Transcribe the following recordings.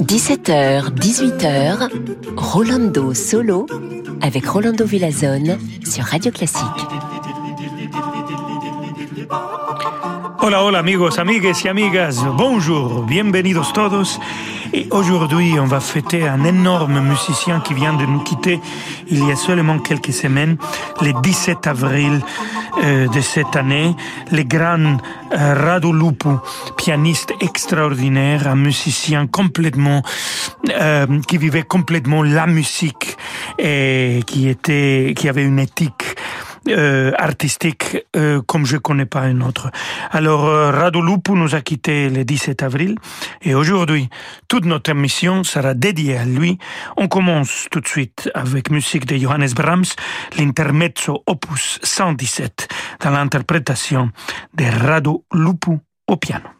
17h, 18h, Rolando Solo avec Rolando Villazone sur Radio Classique. Hola, hola amigos, amigues y amigas, bonjour, bienvenidos todos. Et aujourd'hui, on va fêter un énorme musicien qui vient de nous quitter il y a seulement quelques semaines, le 17 avril euh, de cette année, le grand euh, Radu Lupu, pianiste extraordinaire, un musicien complètement, euh, qui vivait complètement la musique et qui était, qui avait une éthique euh, artistique euh, comme je connais pas un autre. Alors euh, Radu Lupu nous a quitté le 17 avril et aujourd'hui toute notre émission sera dédiée à lui. On commence tout de suite avec musique de Johannes Brahms, l'intermezzo opus 117 dans l'interprétation de Radu Lupu au piano.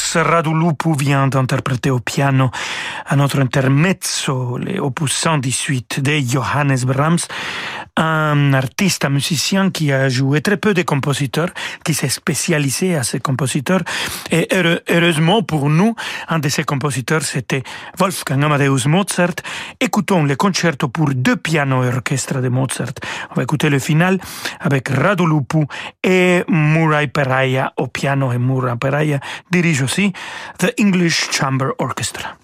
L'immense Radulupu vient d'interpréter au piano à notre intermezzo, les opus 118 de Johannes Brahms, un artiste, un musicien qui a joué très peu de compositeurs, qui s'est spécialisé à ces compositeurs. Et heureusement pour nous, un de ces compositeurs, c'était Wolfgang Amadeus Mozart. Écoutons le concerto pour deux pianos et orchestre de Mozart. On va écouter le final avec Radulupu et Murray Peraya au piano et Murray Peraya dirige aussi The English Chamber Orchestra.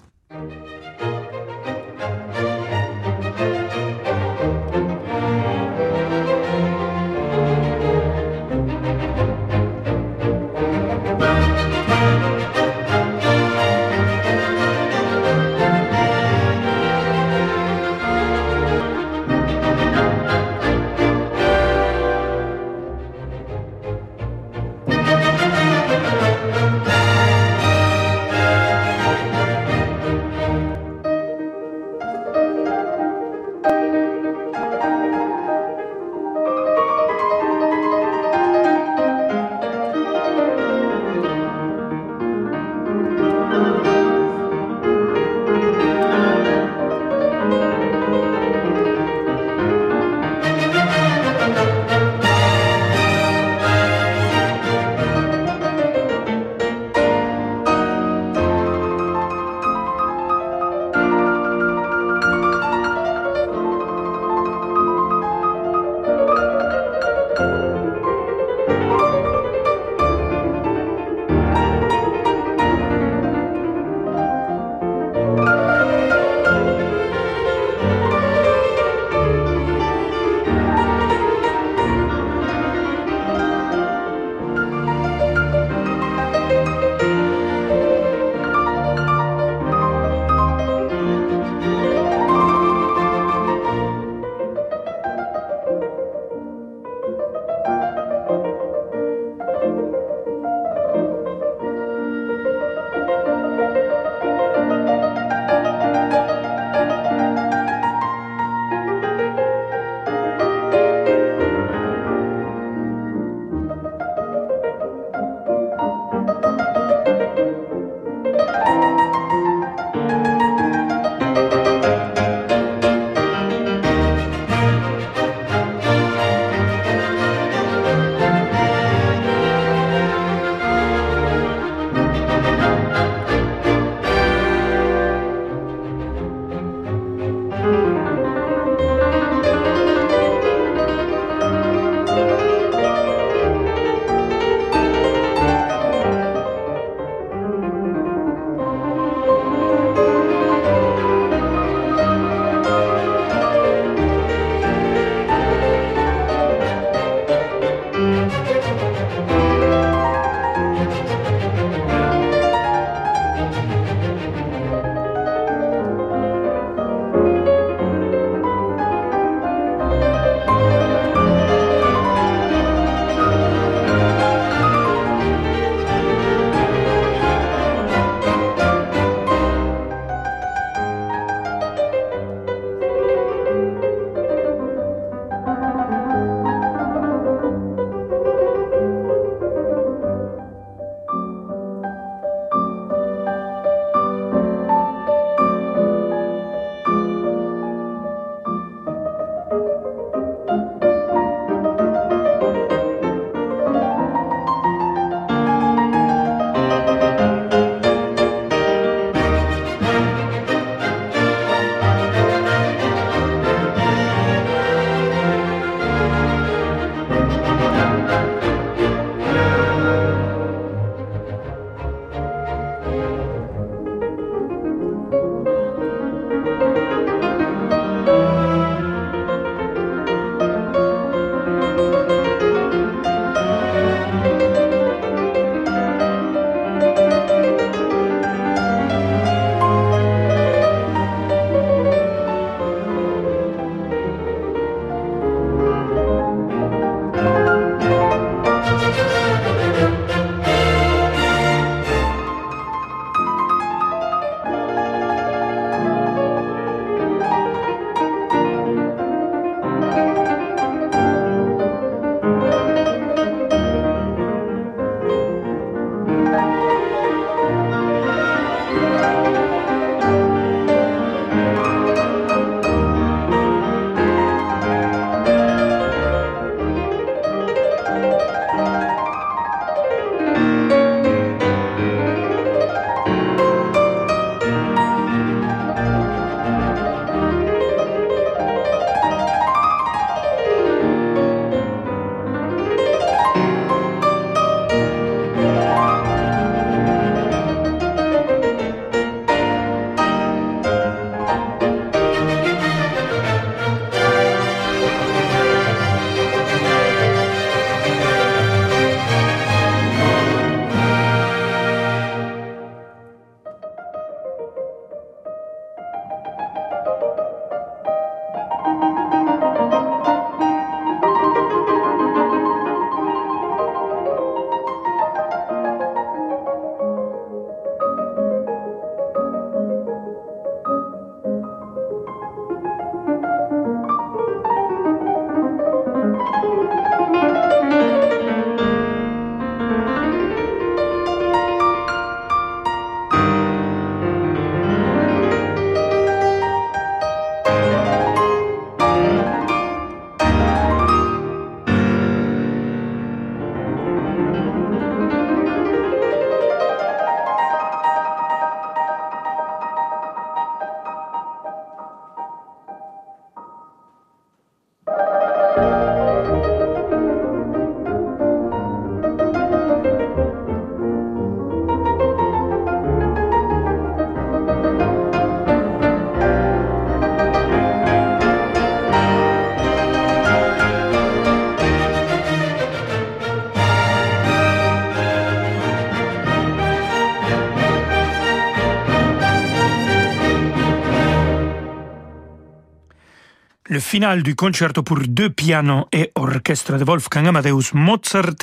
Le final du concerto pour deux pianos et orchestre de Wolfgang Amadeus Mozart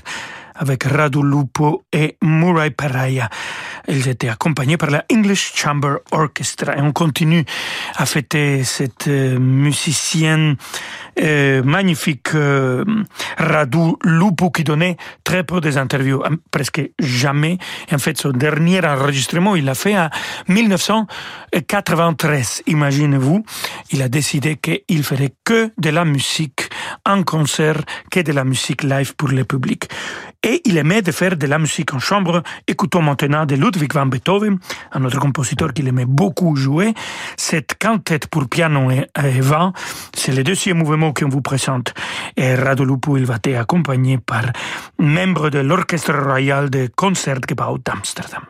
avec Radu Lupo et Murray Paraya. Ils étaient accompagnés par la English Chamber Orchestra. Et on continue à fêter cette euh, musicienne euh, magnifique euh, Radu Lupo qui donnait très peu des interviews, presque jamais. Et en fait, son dernier enregistrement, il l'a fait en 1993. Imaginez-vous, il a décidé qu'il ferait que de la musique en concert, que de la musique live pour le public. Et il aimait de faire de la musique en chambre. Écoutons maintenant de Ludwig van Beethoven, un autre compositeur qu'il aimait beaucoup jouer. Cette quintette pour piano et, vent, c'est le deuxième mouvement qu'on vous présente. Et Radolupo, il va être accompagné par membre de l'Orchestre Royal de Concertgebouw d'Amsterdam.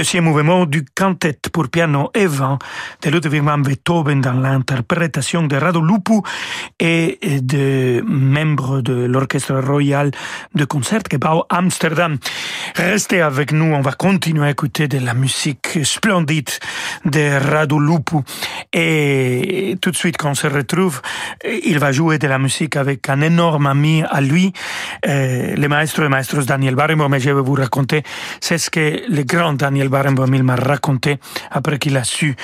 Deuxième mouvement du quintet pour piano et vent de Ludwig van Beethoven dans l'interprétation de Rado Lupu et de membres de l'Orchestre Royal de Concertgebouw Amsterdam. Restez avec nous, on va continuer à écouter de la musique splendide de Rado Lupu. Et tout de suite quand on se retrouve, il va jouer de la musique avec un énorme ami à lui, euh, le maestro et maestros Daniel Barenboim, mais je vais vous raconter, c'est ce que le grand Daniel Barenboim m'a raconté après qu'il a su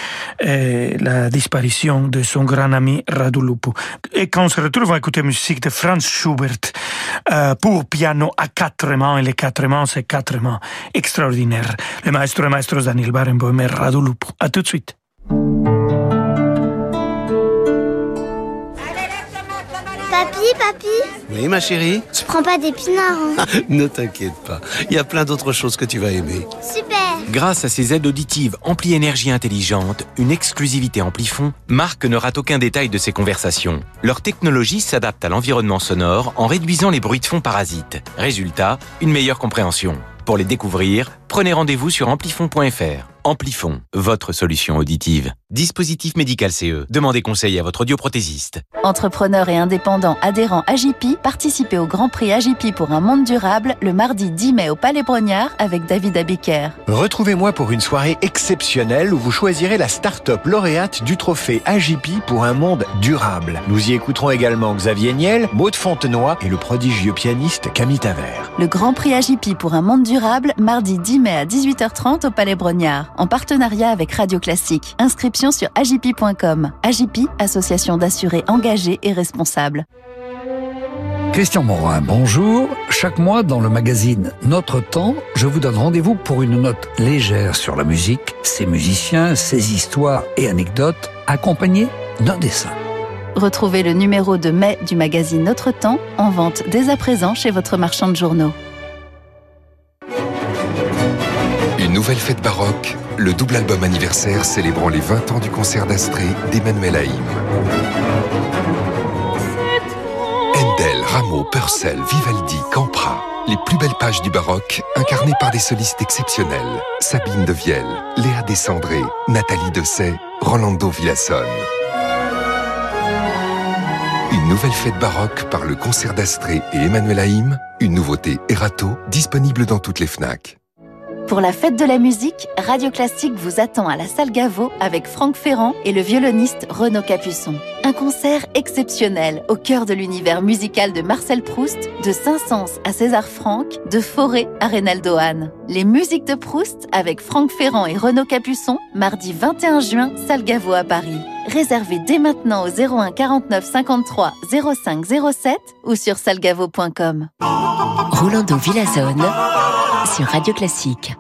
euh, la disparition de son grand ami Radu Lupu. Et quand on se retrouve, on va écouter musique de Franz Schubert euh, pour piano à quatre mains, et les quatre mains, c'est extraordinaires. Le maestro et maestros Daniel Barenboim et Radu Lupu. À tout de suite. Papi, papi Oui, ma chérie Tu prends pas d'épinards, hein Ne t'inquiète pas, il y a plein d'autres choses que tu vas aimer. Super Grâce à ses aides auditives Ampli Énergie Intelligente, une exclusivité Amplifon, Marc ne rate aucun détail de ses conversations. Leur technologie s'adapte à l'environnement sonore en réduisant les bruits de fond parasites. Résultat, une meilleure compréhension. Pour les découvrir, prenez rendez-vous sur amplifon.fr. Amplifon, votre solution auditive. Dispositif médical CE. Demandez conseil à votre audioprothésiste. Entrepreneurs et indépendants adhérents AGP, participez au Grand Prix AGP pour un monde durable le mardi 10 mai au Palais Brognard avec David Abiker. Retrouvez-moi pour une soirée exceptionnelle où vous choisirez la start-up lauréate du trophée AGP pour un monde durable. Nous y écouterons également Xavier Niel, Maud Fontenoy et le prodigieux pianiste Camille Taver. Le Grand Prix AGP pour un monde durable, mardi 10 mai à 18h30 au Palais Brognard, en partenariat avec Radio Classique. Inscription sur agip.com. Agip, association d'assurés engagés et responsables. Christian Morin, bonjour. Chaque mois dans le magazine Notre Temps, je vous donne rendez-vous pour une note légère sur la musique, ses musiciens, ses histoires et anecdotes, accompagnés d'un dessin. Retrouvez le numéro de mai du magazine Notre Temps en vente dès à présent chez votre marchand de journaux. Nouvelle fête baroque, le double album anniversaire célébrant les 20 ans du concert d'Astrée d'Emmanuel Haïm. Handel, Rameau, Purcell, Vivaldi, Campra. Les plus belles pages du baroque, incarnées par des solistes exceptionnels. Sabine de Vielle, Léa Descendré, Nathalie Dessay, Rolando Villasson. Une nouvelle fête baroque par le concert d'Astrée et Emmanuel Haïm. Une nouveauté Erato, disponible dans toutes les FNAC. Pour la fête de la musique, Radio Classique vous attend à la salle Gaveau avec Franck Ferrand et le violoniste Renaud Capuçon. Un concert exceptionnel au cœur de l'univers musical de Marcel Proust, de Saint-Saëns à César Franck, de Forêt à Reynaldo Hahn. Les musiques de Proust avec Franck Ferrand et Renaud Capuçon, mardi 21 juin, salle à Paris. Réservez dès maintenant au 01 49 53 05 07 ou sur salgavo.com. Rolando Villazone sur Radio Classique.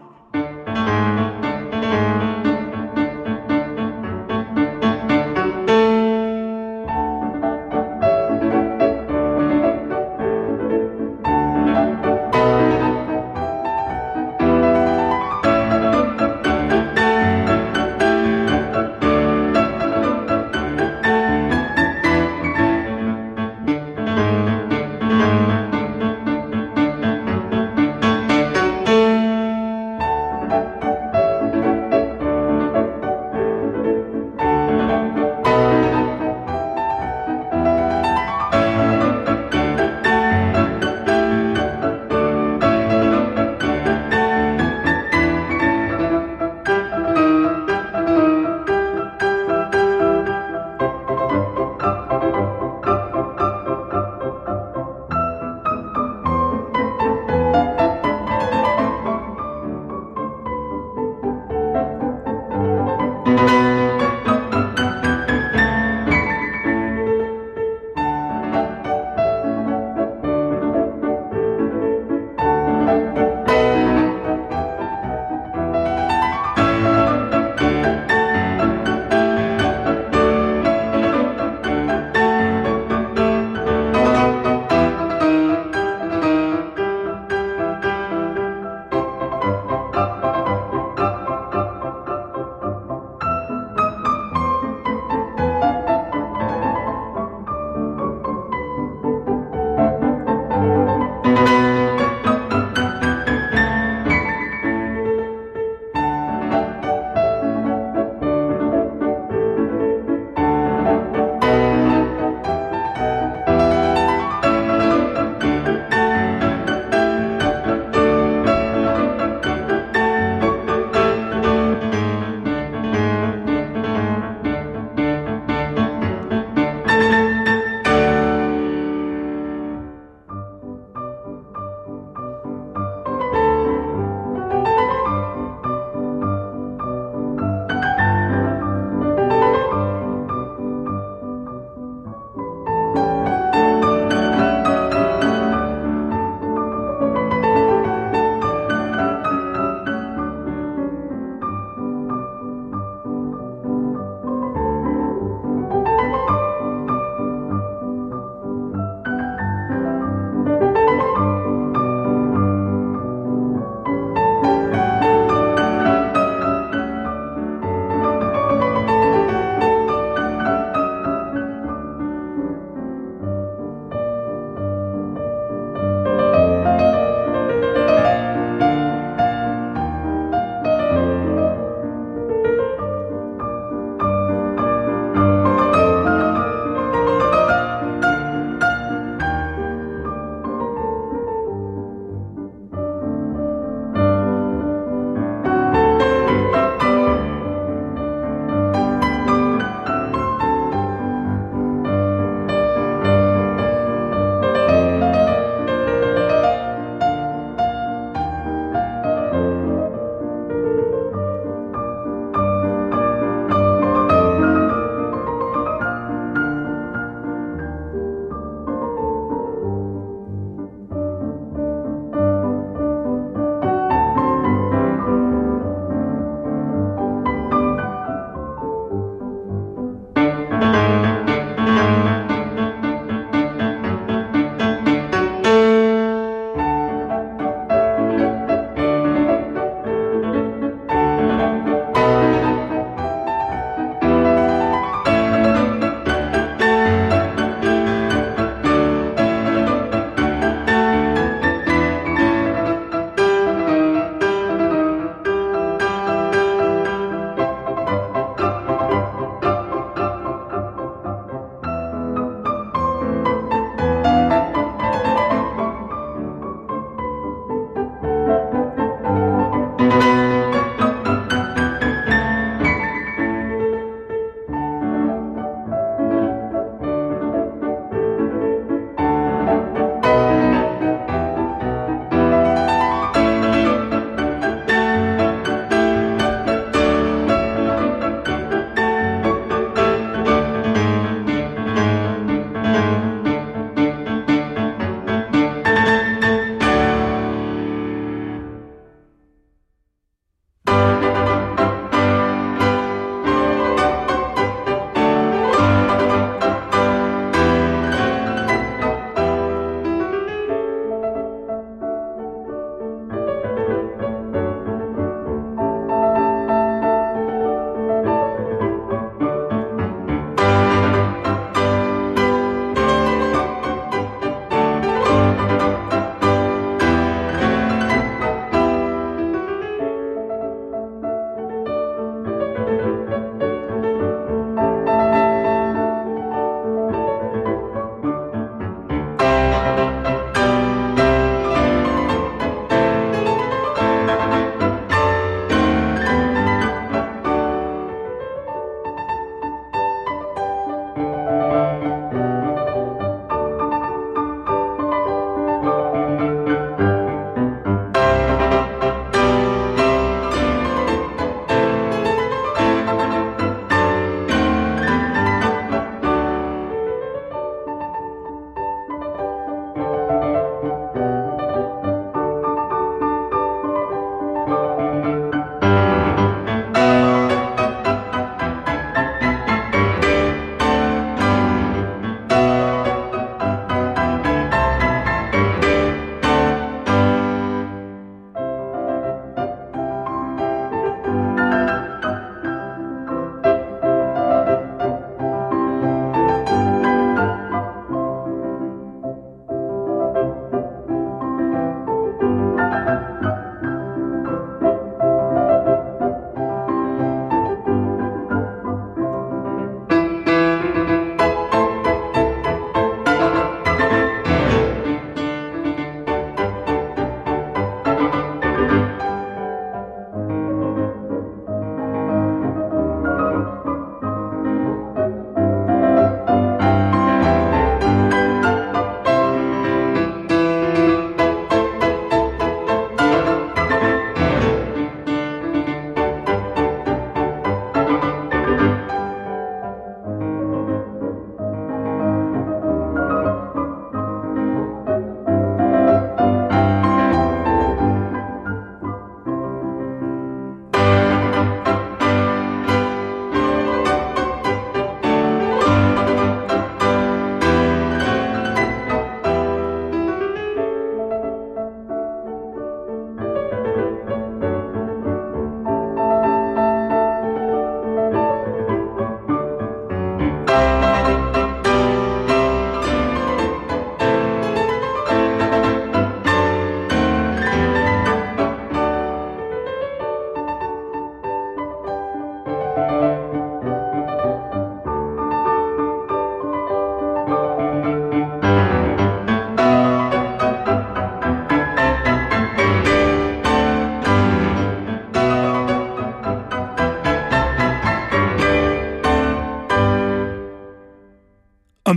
On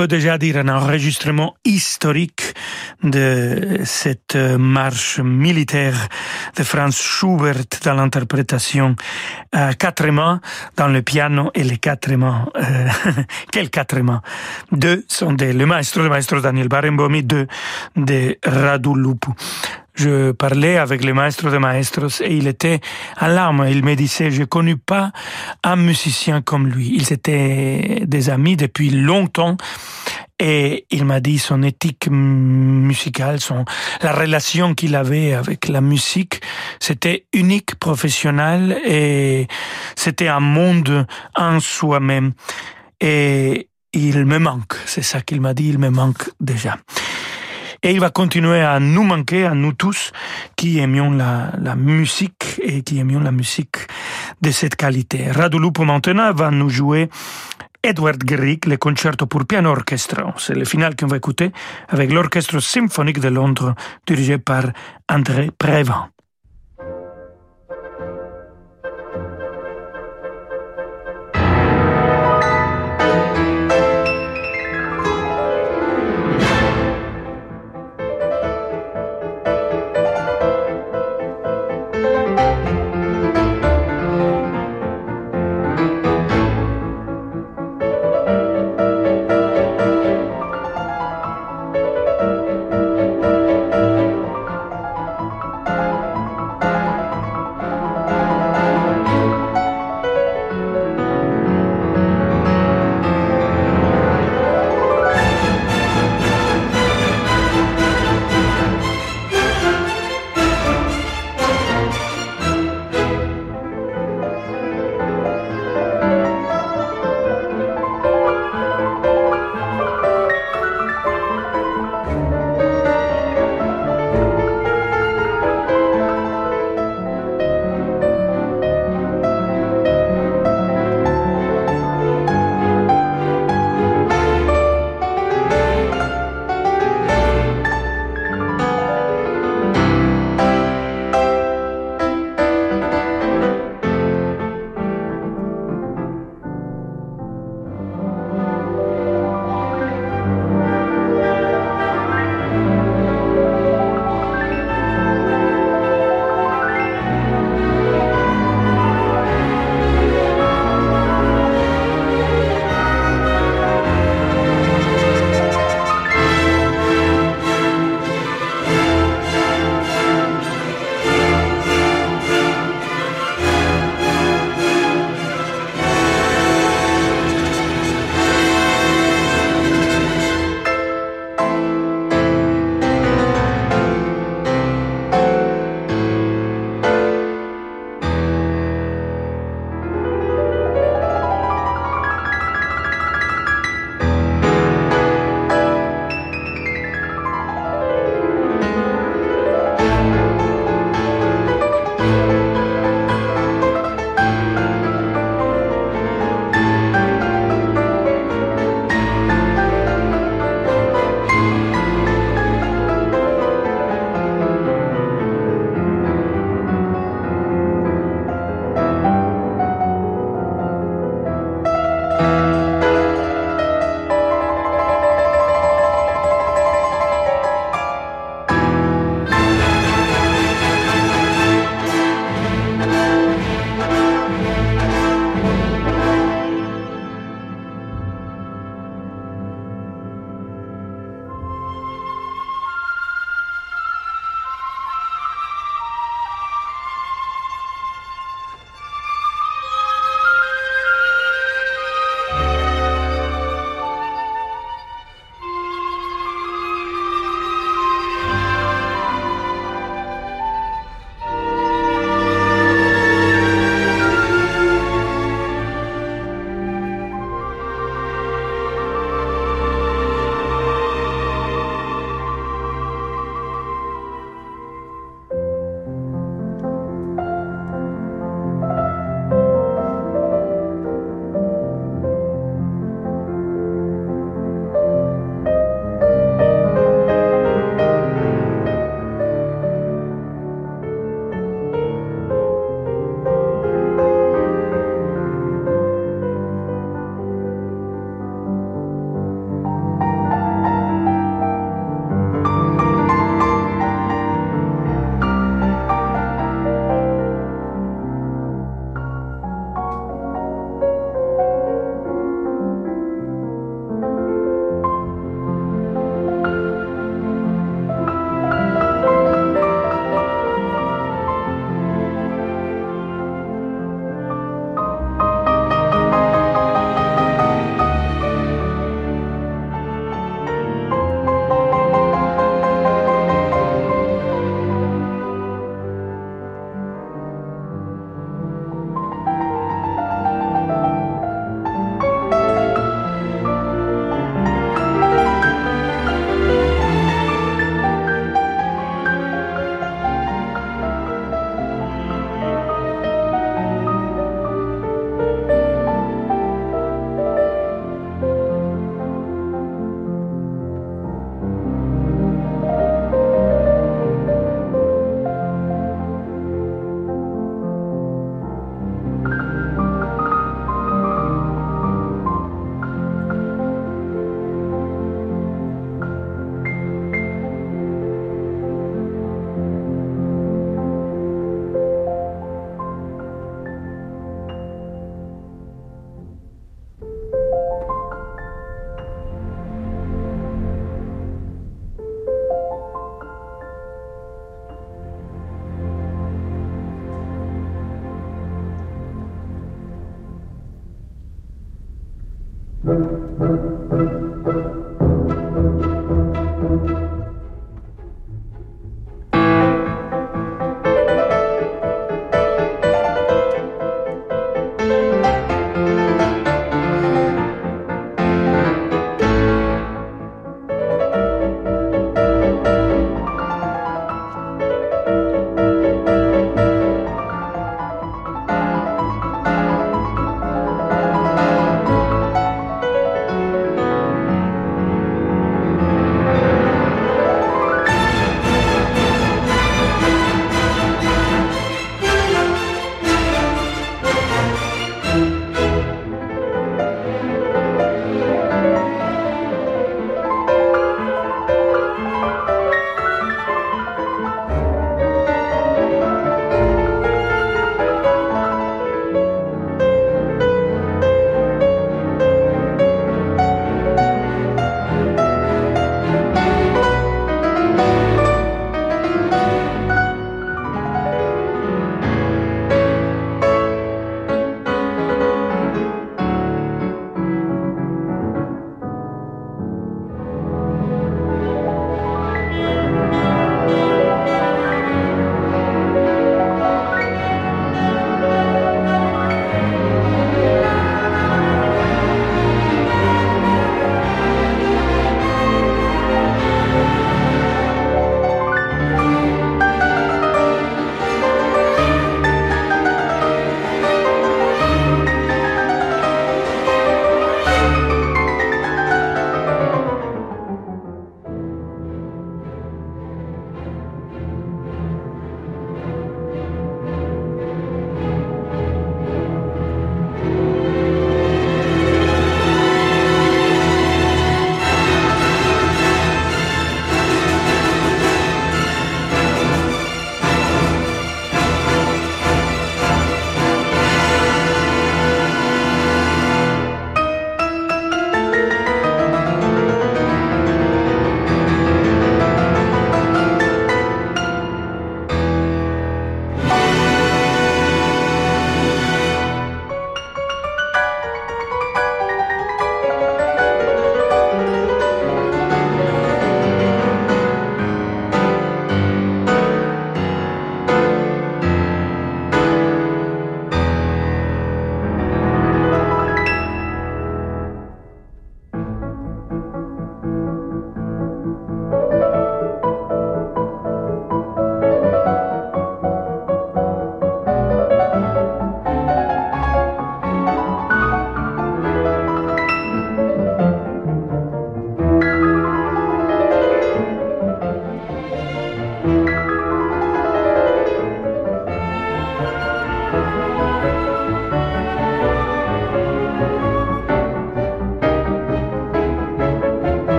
peut déjà dire un enregistrement historique de cette marche militaire de Franz Schubert dans l'interprétation à quatre mains dans le piano et les quatre mains. Euh, quels quatre mains Deux sont des, le maestro, le maestro Daniel Barenboim deux de Radu Lupu je parlais avec le maestro de maestros et il était à larmes. Il me disait, je connu pas un musicien comme lui. Ils étaient des amis depuis longtemps. Et il m'a dit son éthique musicale, son, la relation qu'il avait avec la musique, c'était unique, professionnel et c'était un monde en soi-même. Et il me manque, c'est ça qu'il m'a dit, il me manque déjà. Et il va continuer à nous manquer, à nous tous, qui aimions la, musique et qui aimions la musique de cette qualité. Radulupo maintenant va nous jouer Edward Grieg, le concerto pour piano orchestre. C'est le final qu'on va écouter avec l'Orchestre symphonique de Londres dirigé par André Prévent.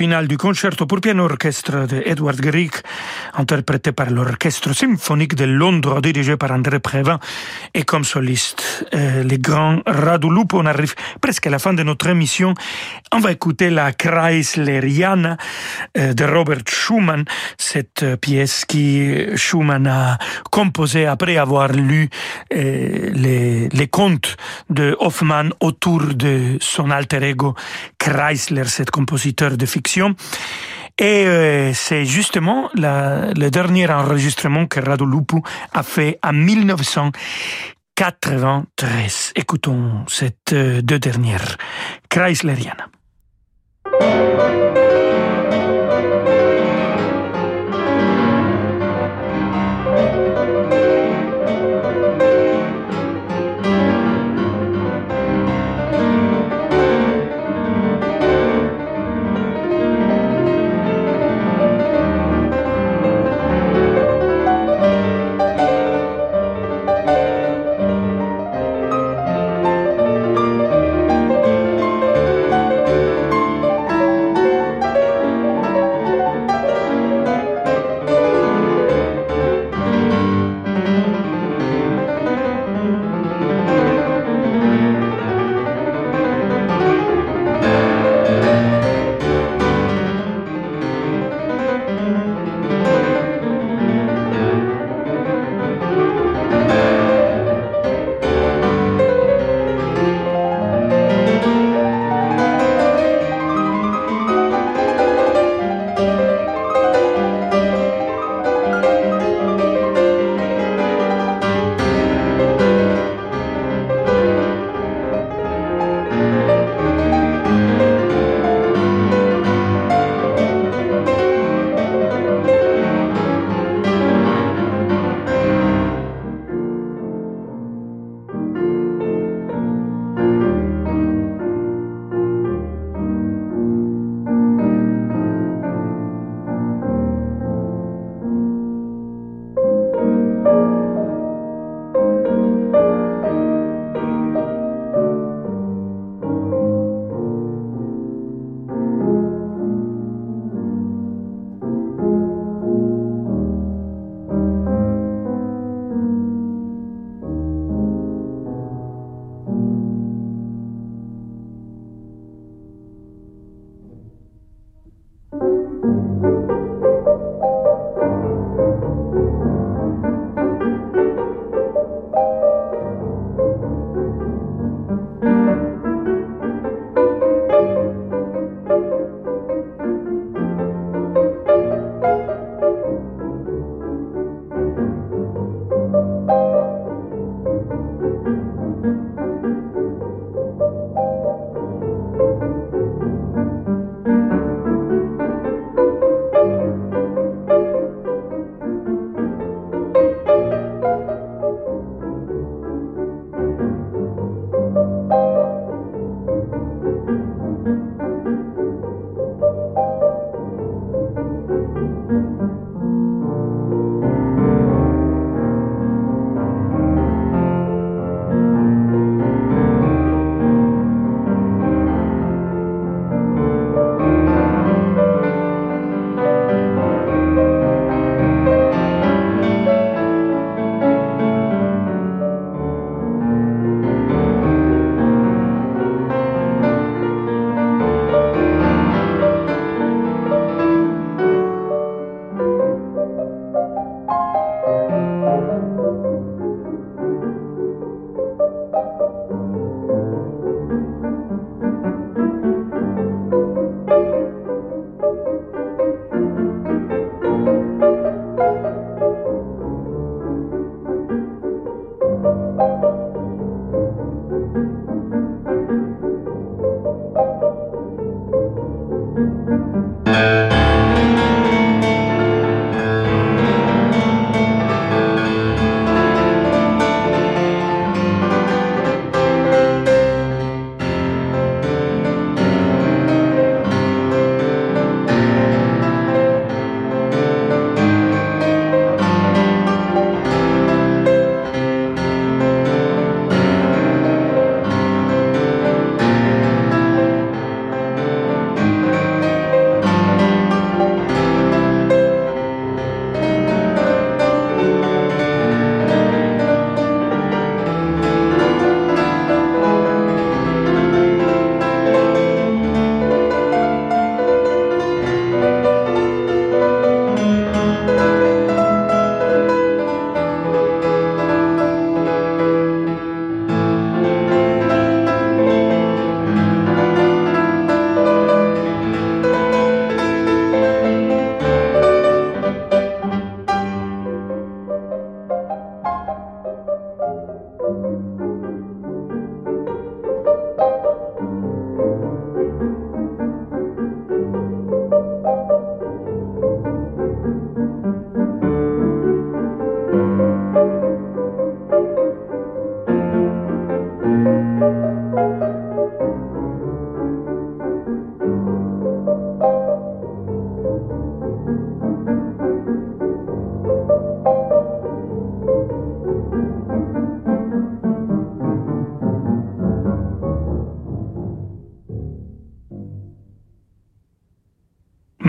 Le final du concerto pour piano orchestre de Edward Grieg, interprété par l'Orchestre symphonique de Londres, dirigé par André Prévin, et comme soliste, euh, le grand Radu Lupo. On arrive presque à la fin de notre émission. On va écouter la Chrysleriana euh, de Robert Schumann, cette euh, pièce qui Schumann a composée après avoir lu euh, les, les contes de Hoffmann autour de son alter ego Chrysler, cet compositeur de fiction. Et euh, c'est justement le dernier enregistrement que Radu Lupu a fait en 1993. Écoutons cette euh, deux dernières, Chrysleriana.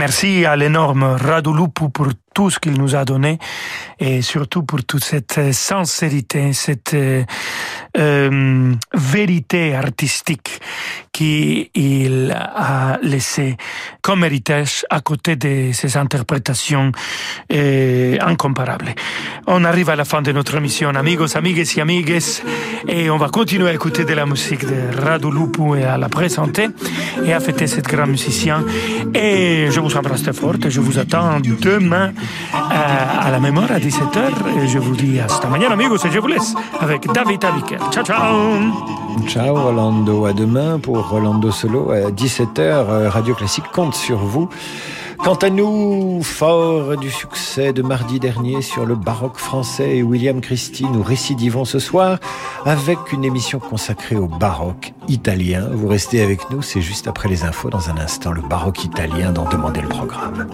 Merci à l'énorme Radulupu pour tout ce qu'il nous a donné et surtout pour toute cette sincérité, cette euh, euh vérité artistique qu'il a laissé comme héritage à côté de ses interprétations euh, incomparables. On arrive à la fin de notre émission, amigos, amigues et amigues, et on va continuer à écouter de la musique de Radu Lupu et à la présenter et à fêter cet grand musicien. Et je vous embrasse très fort et je vous attends demain à, à la mémoire à 17h. Et je vous dis hasta mañana, amigos, et je vous laisse avec David Abiker. Ciao, ciao! Ciao Rolando, à demain pour Rolando Solo à 17h. Radio Classique compte sur vous. Quant à nous, fort du succès de mardi dernier sur le baroque français et William Christie, nous récidivons ce soir avec une émission consacrée au baroque italien. Vous restez avec nous, c'est juste après les infos dans un instant, le baroque italien dont demandait le programme.